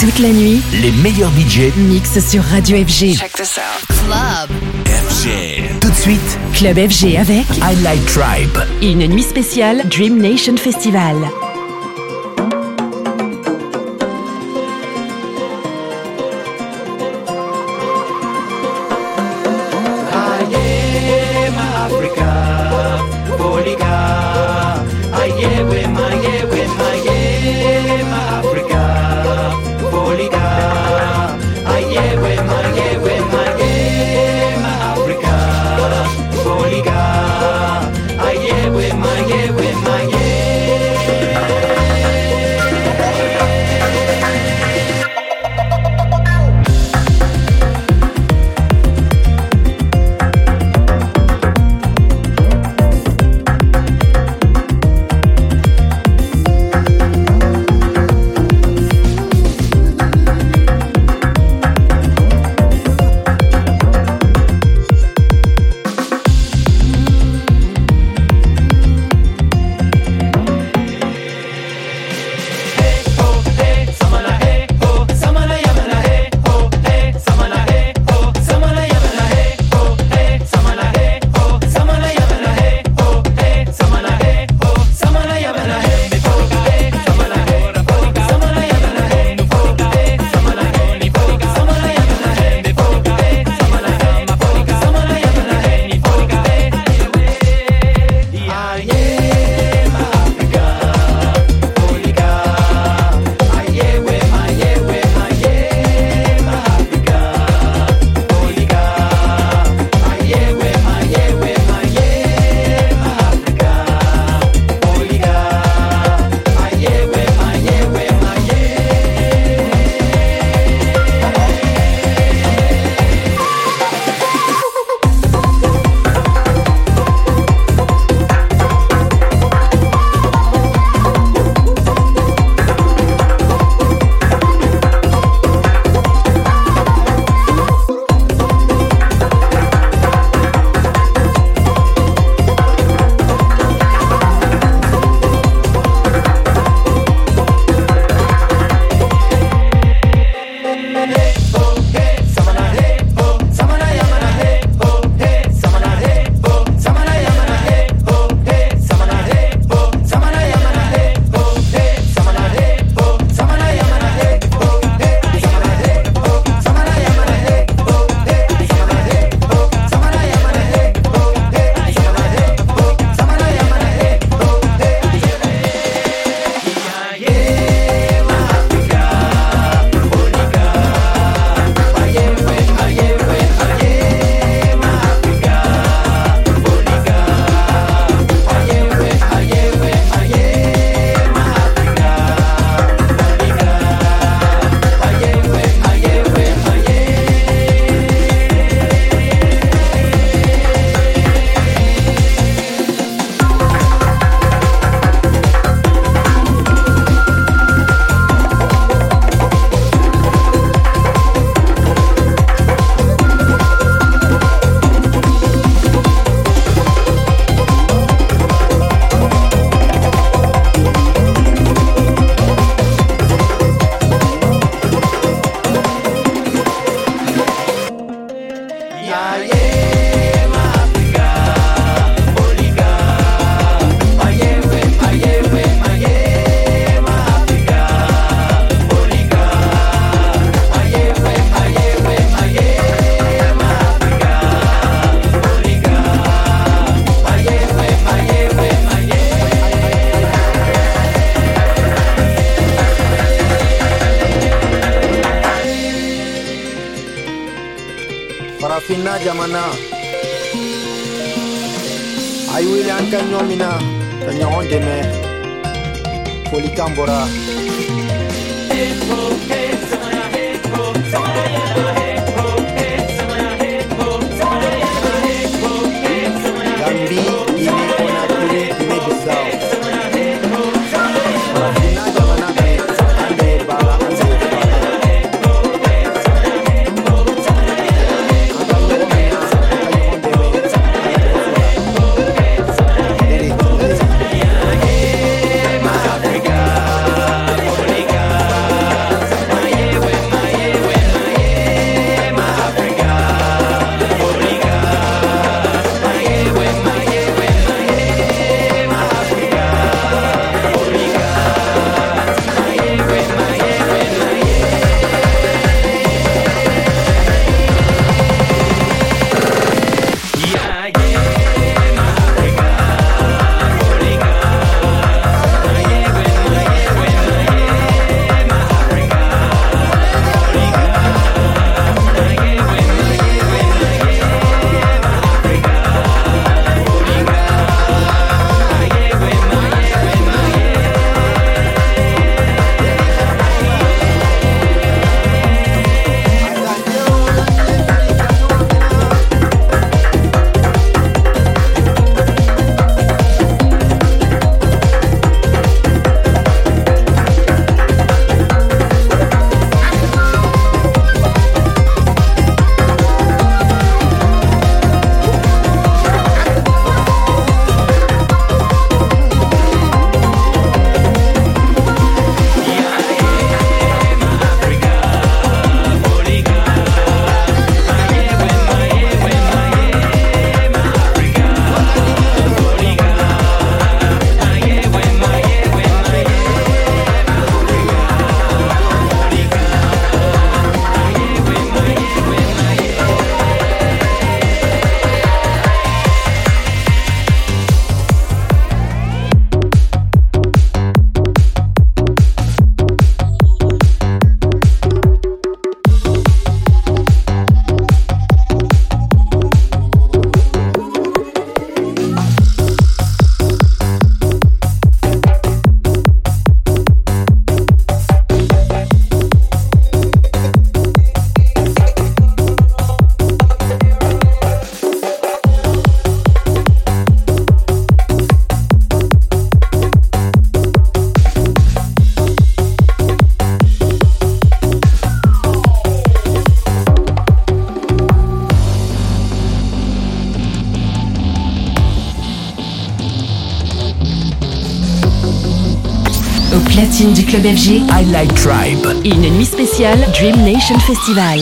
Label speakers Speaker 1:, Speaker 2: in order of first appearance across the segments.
Speaker 1: Toute la nuit,
Speaker 2: les meilleurs budgets
Speaker 1: mixent sur Radio FG.
Speaker 3: Check this out. Club
Speaker 2: FG. Tout de suite,
Speaker 1: Club FG avec
Speaker 2: Highlight Tribe.
Speaker 1: une nuit spéciale Dream Nation Festival.
Speaker 4: Jamana a ye wele an ka ɲɔ min na ka
Speaker 1: platine du club FG.
Speaker 2: Highlight Tribe.
Speaker 1: Une nuit spéciale Dream Nation Festival.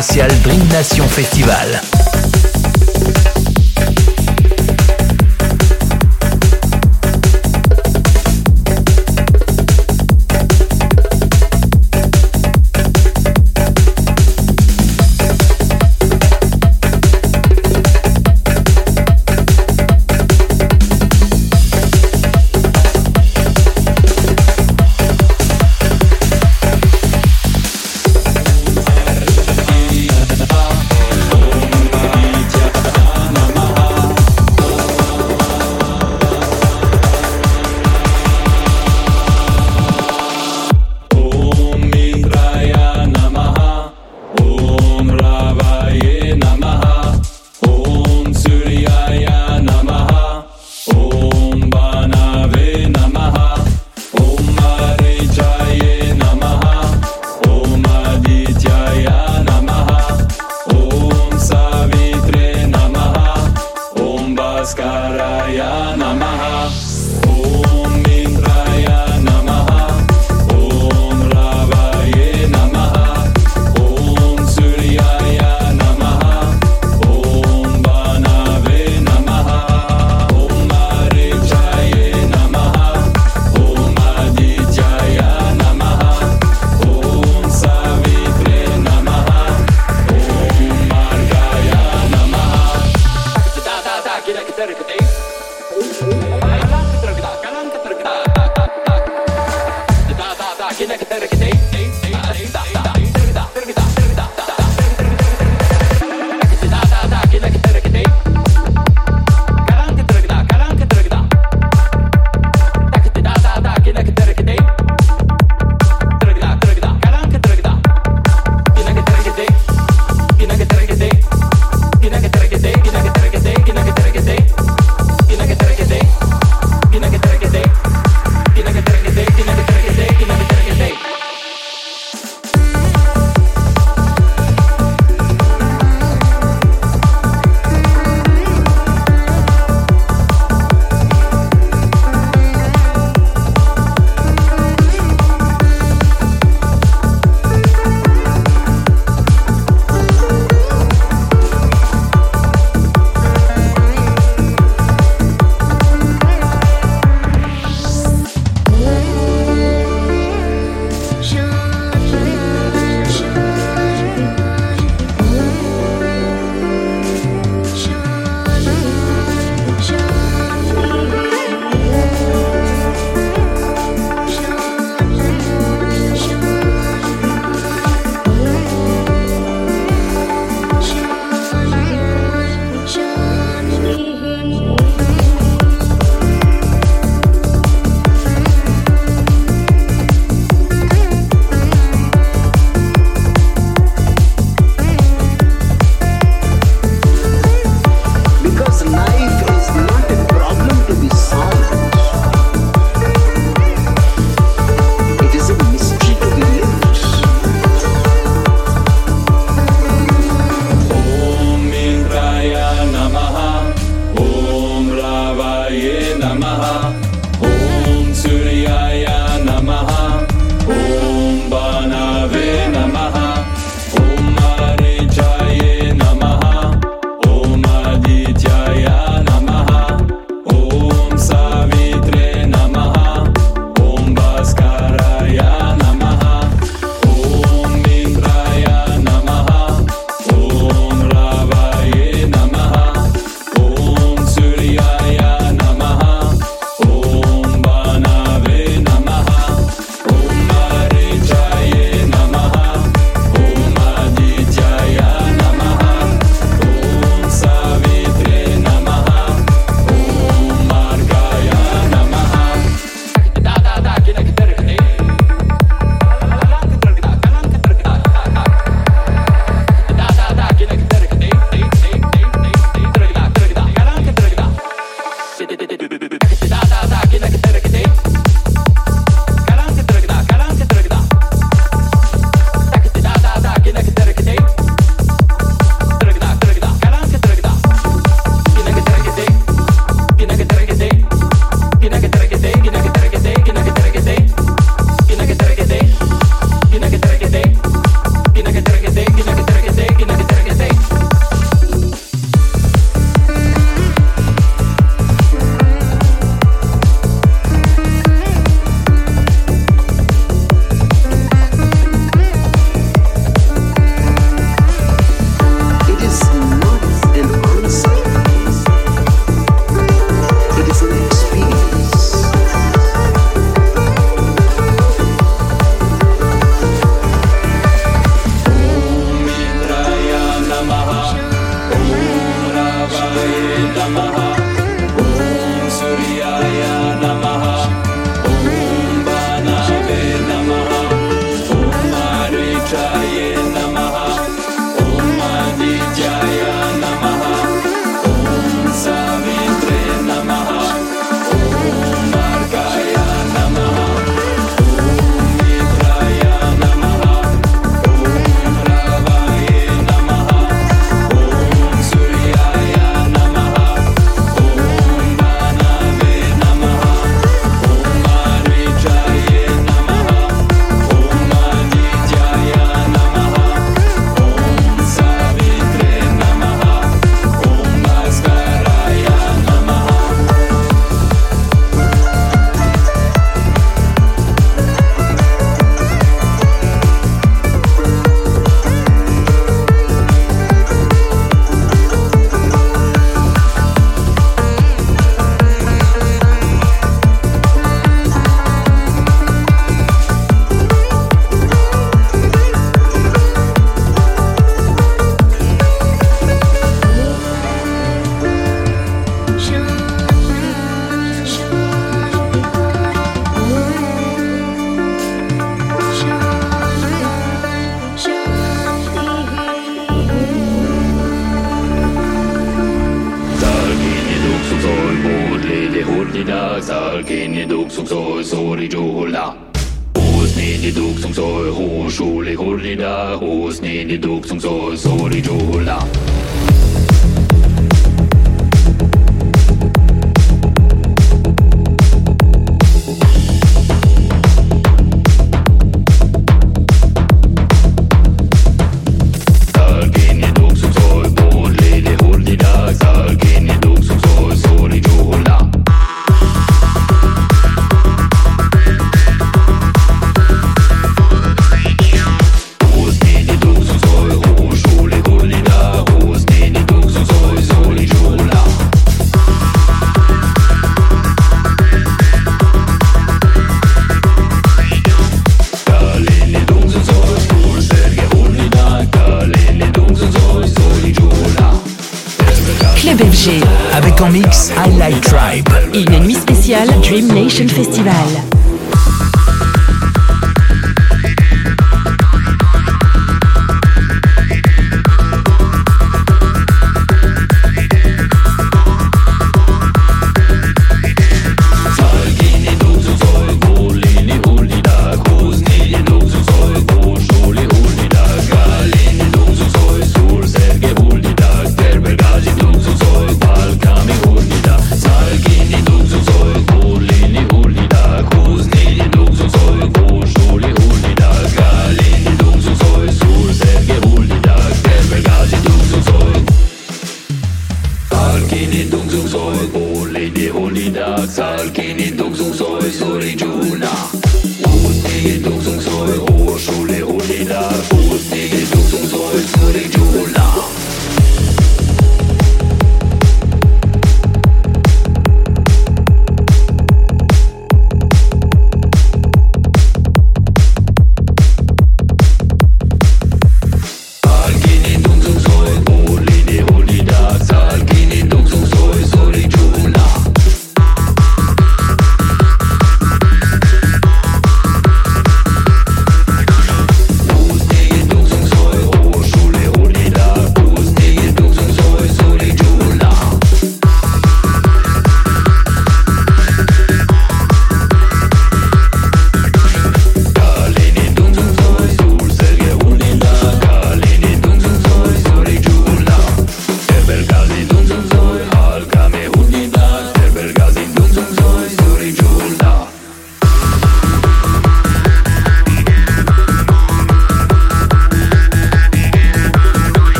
Speaker 5: Spéciale Dream Nation Festival.
Speaker 3: Bhaskara
Speaker 5: Namaha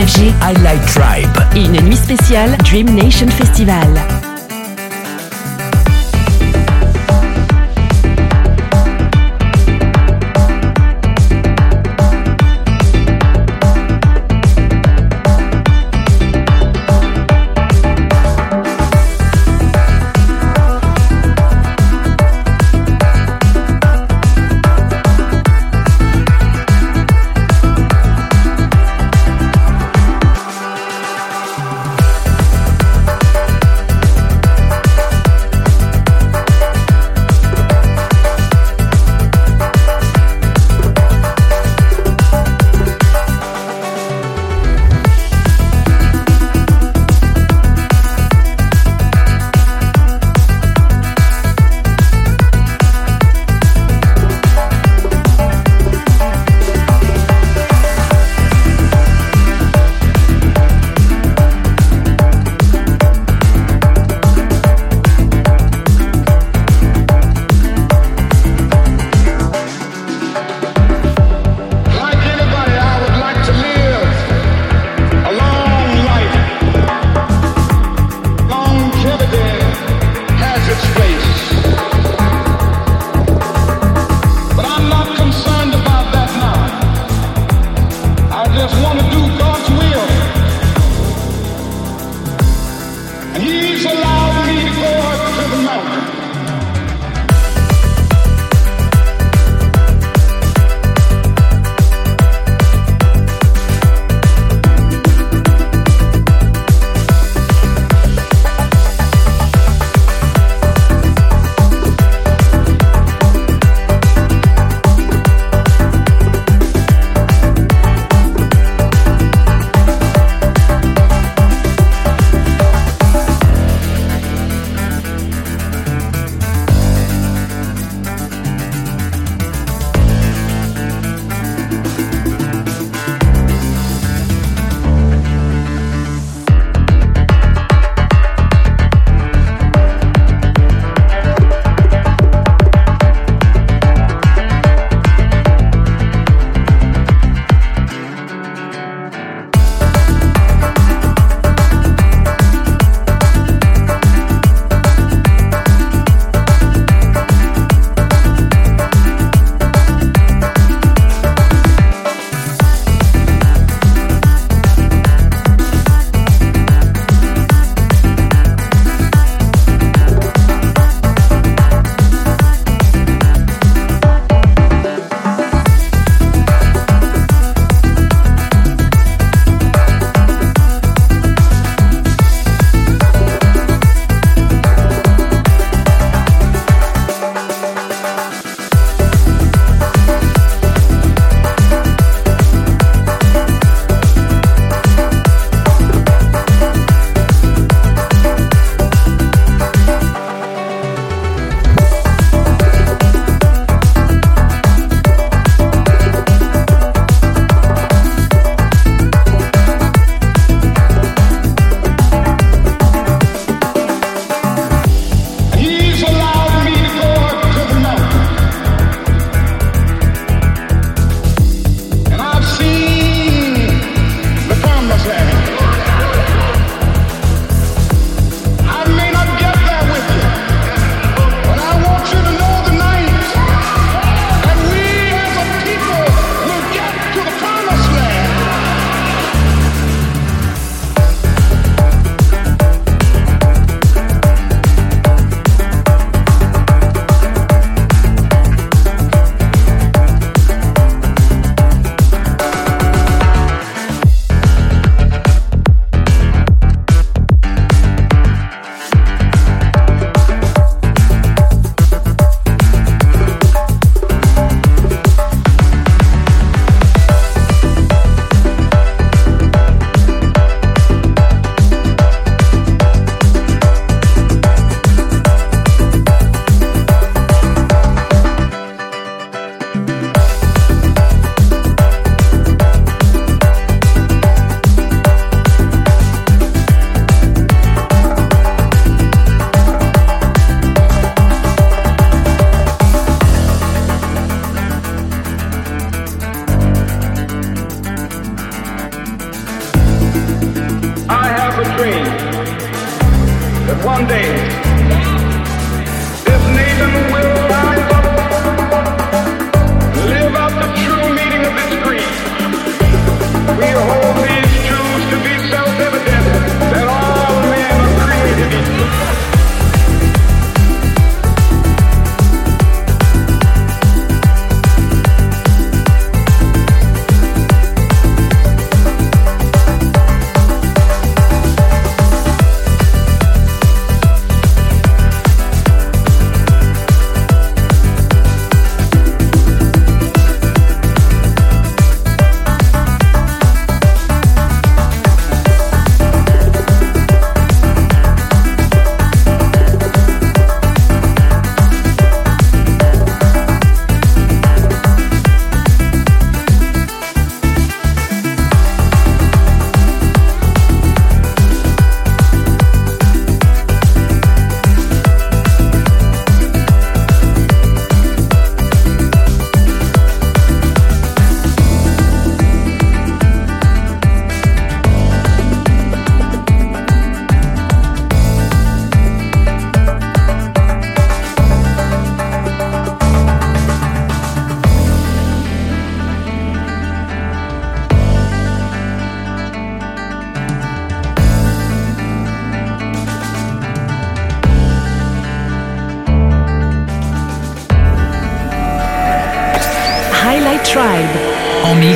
Speaker 5: FG.
Speaker 2: Highlight Tribe.
Speaker 1: Et une nuit spéciale Dream Nation Festival.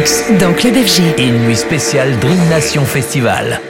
Speaker 2: Mix
Speaker 1: dans Club FG.
Speaker 2: une nuit spéciale Dream Nation Festival.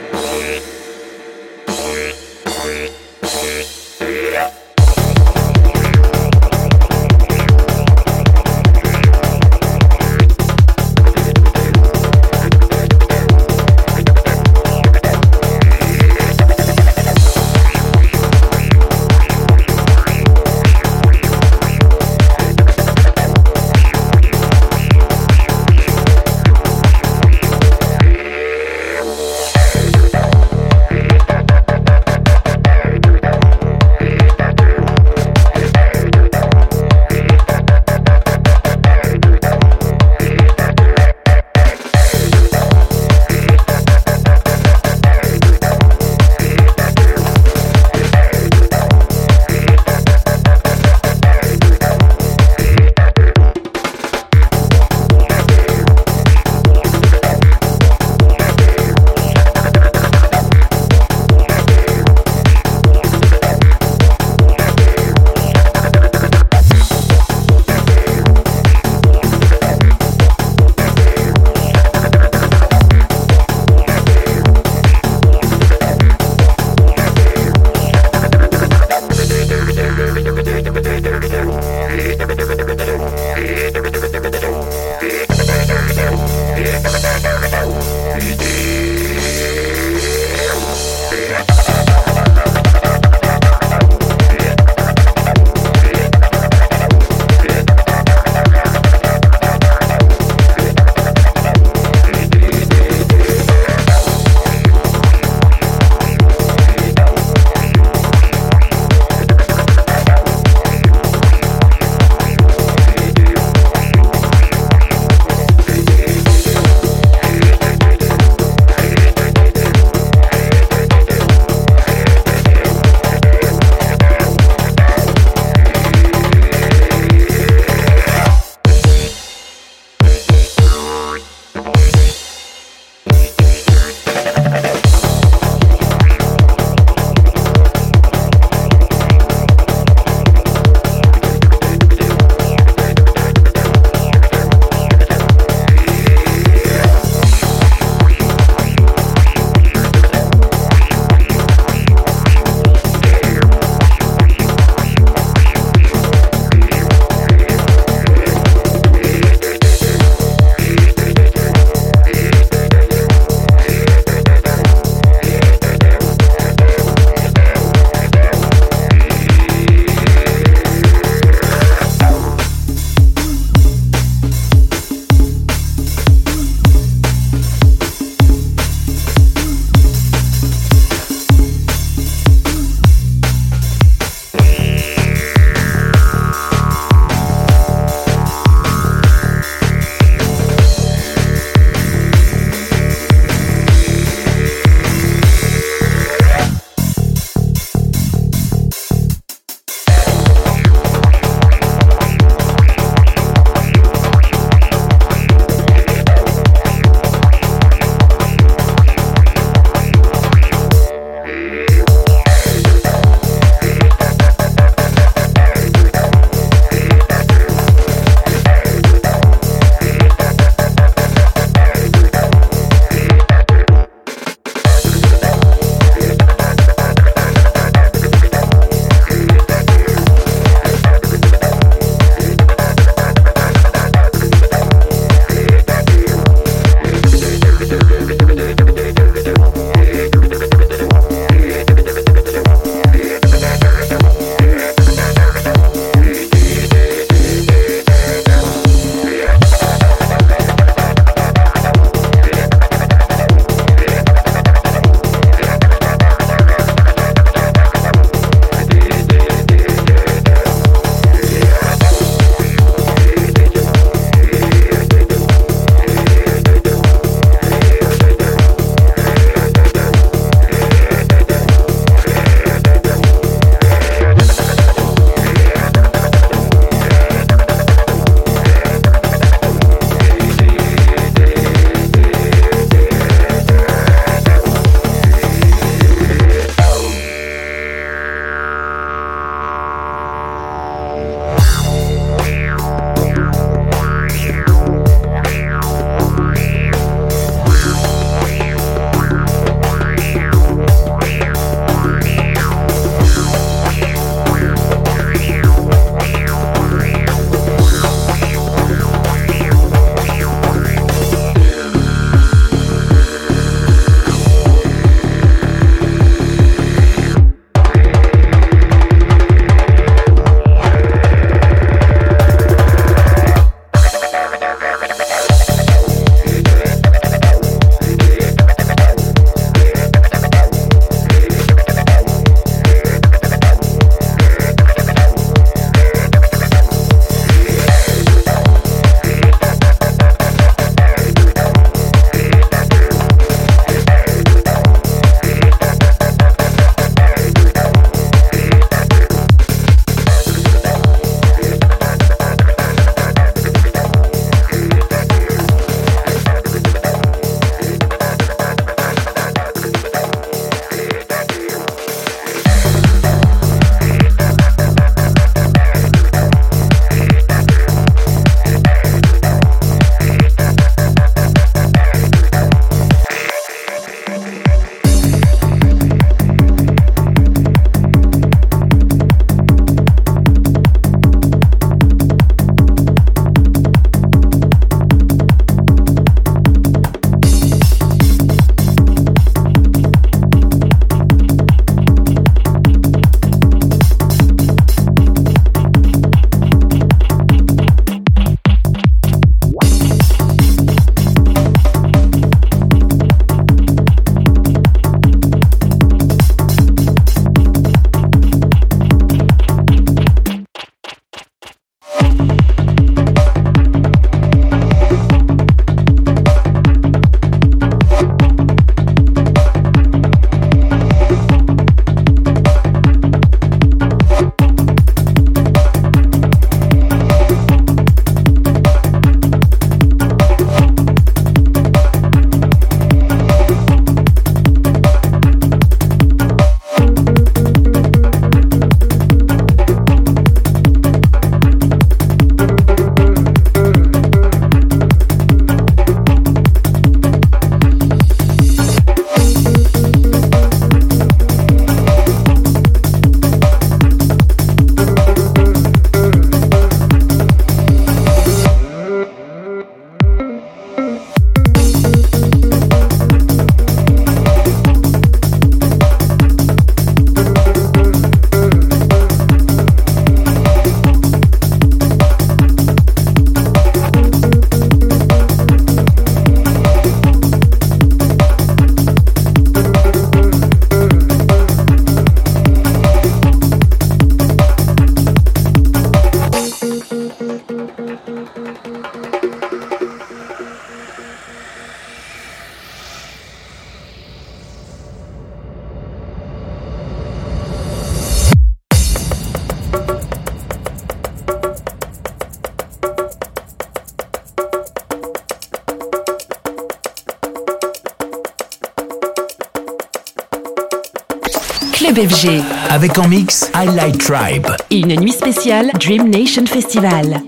Speaker 1: FG.
Speaker 2: Avec en mix Highlight Tribe.
Speaker 1: Et une nuit spéciale Dream Nation Festival.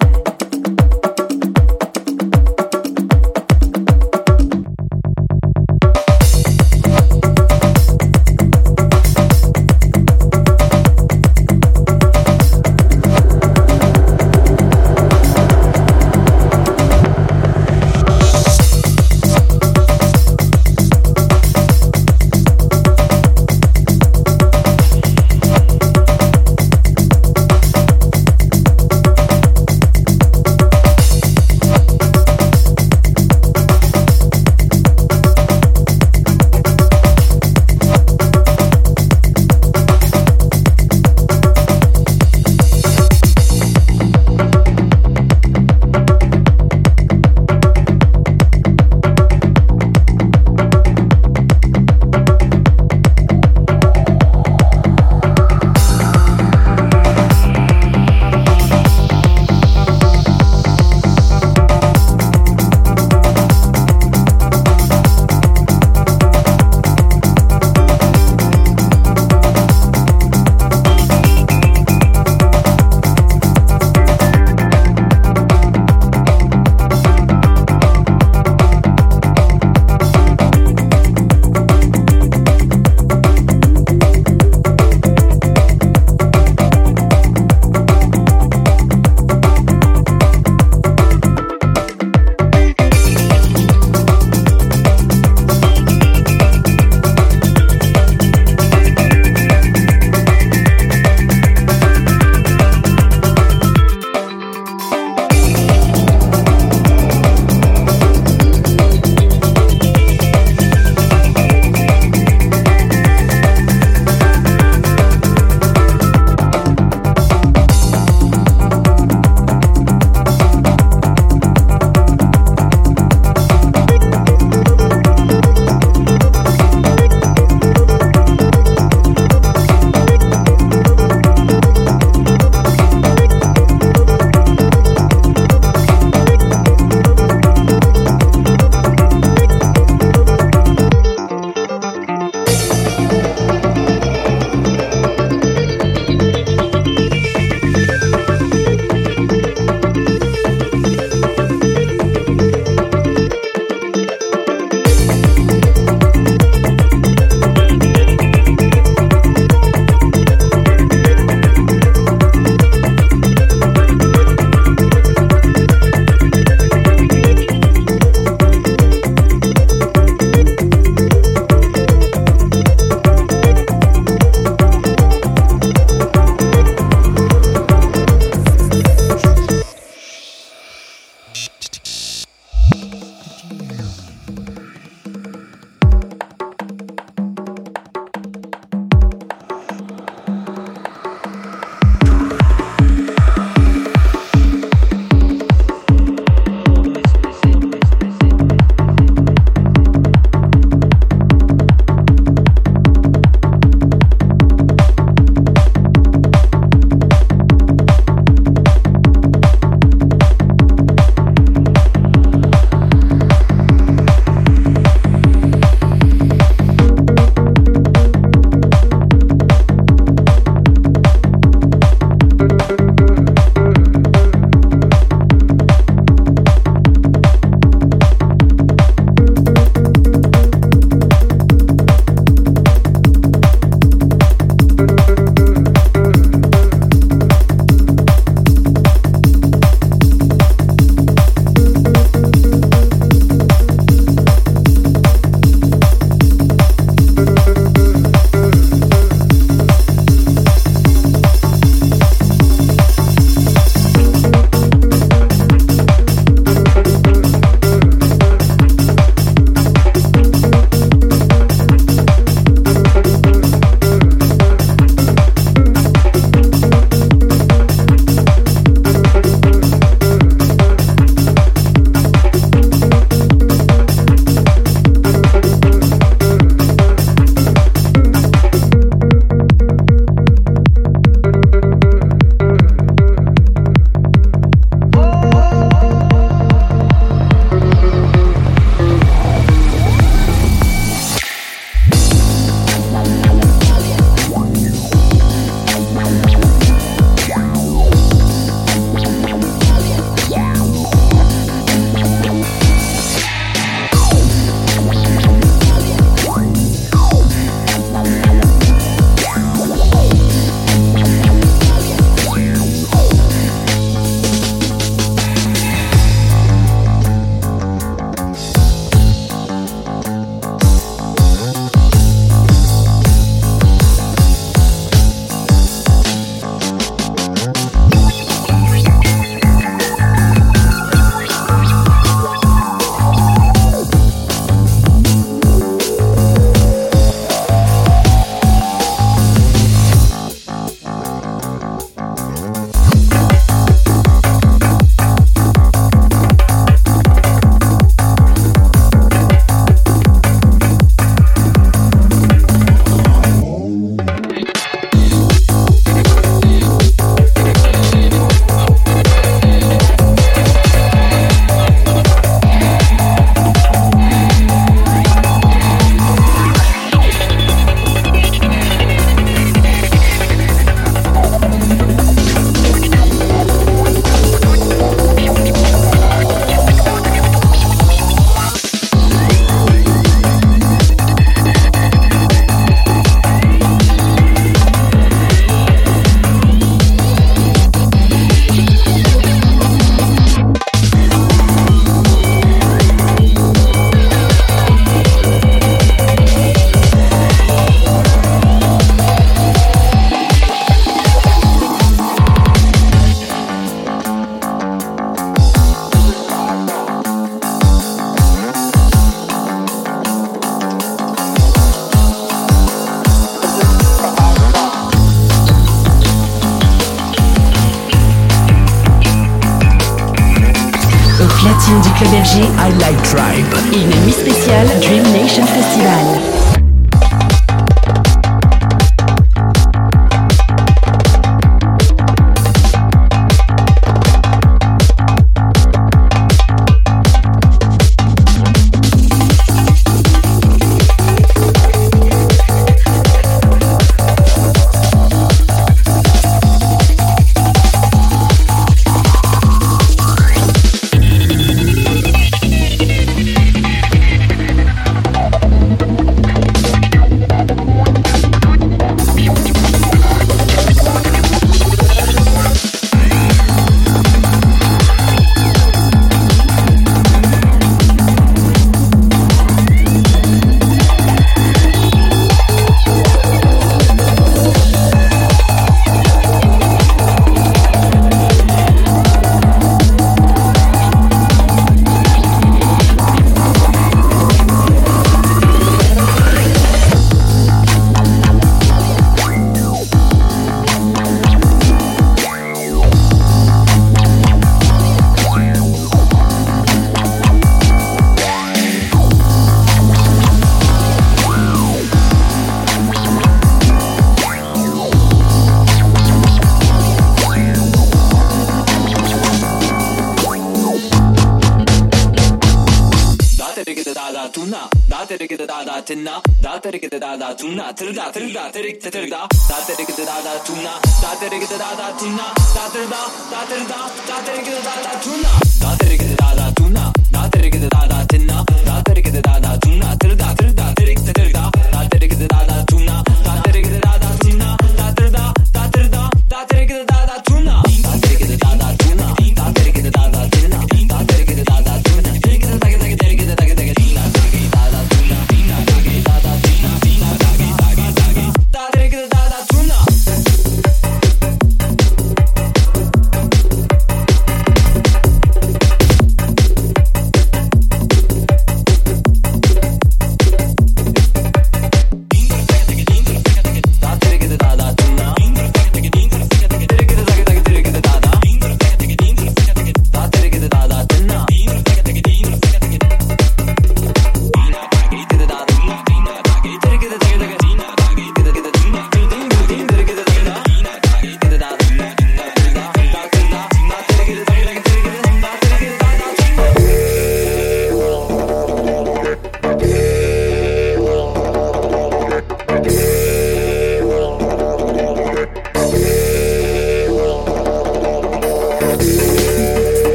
Speaker 6: da tırda tırda da, tırda da tırık da da
Speaker 2: tuna da tırık da
Speaker 1: da da tuna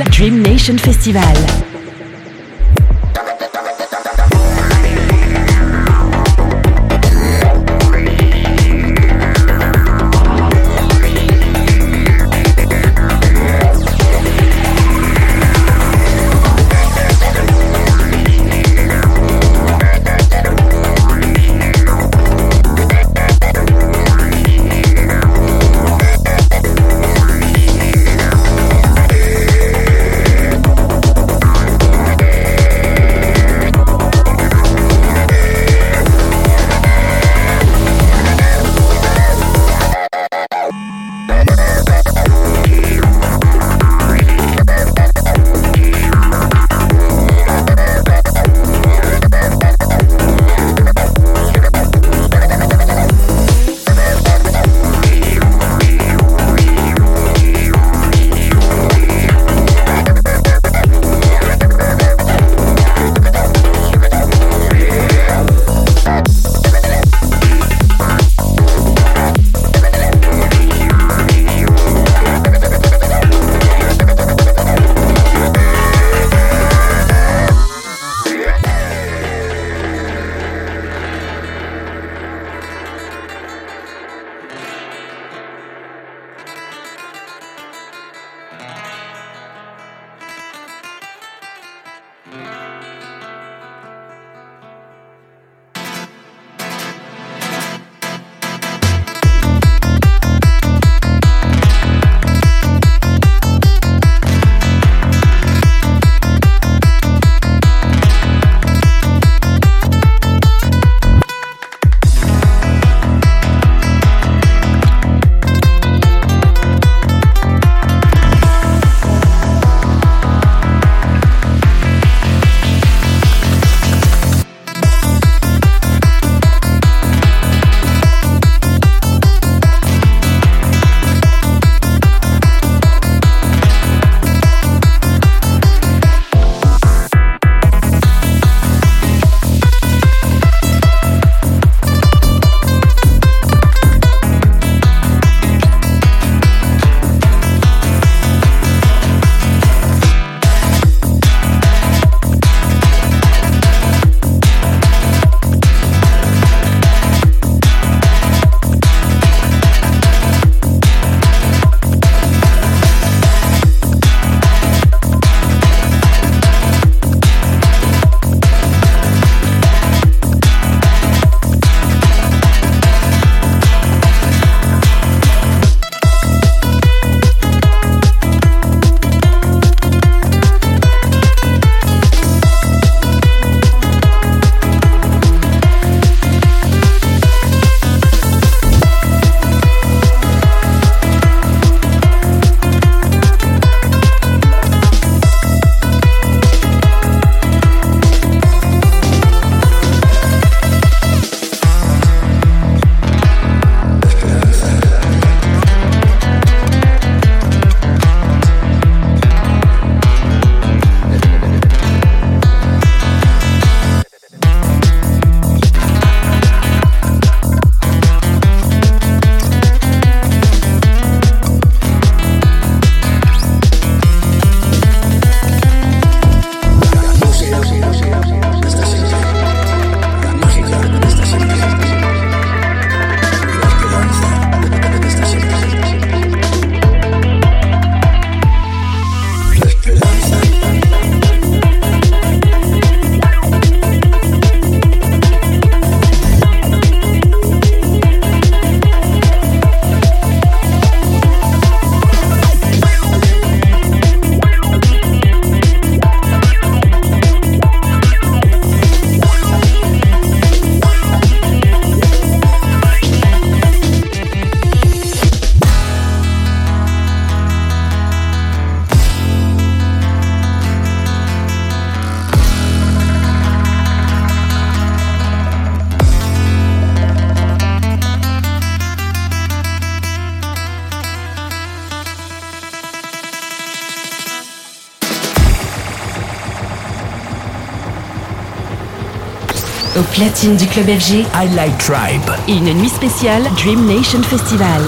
Speaker 1: Dream Nation Festival. Platine du club FG,
Speaker 2: Highlight Tribe.
Speaker 1: une nuit spéciale Dream Nation Festival.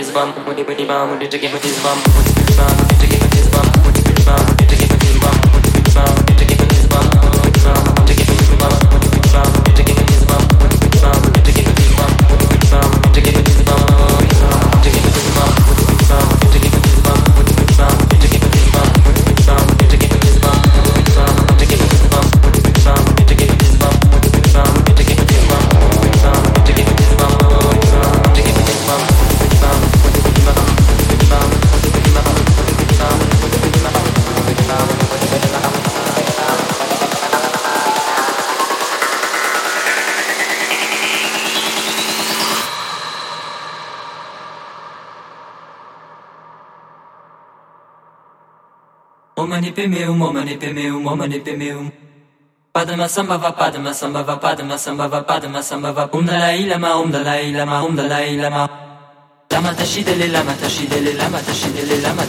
Speaker 5: his bum, with it with his bum, it again with his bum. omani pemeum, omani pemeum, omani pemeum. Padma samba va padma samba va padma samba va padma samba va lama um dalai lama um dalai lama. Lama lama lama lama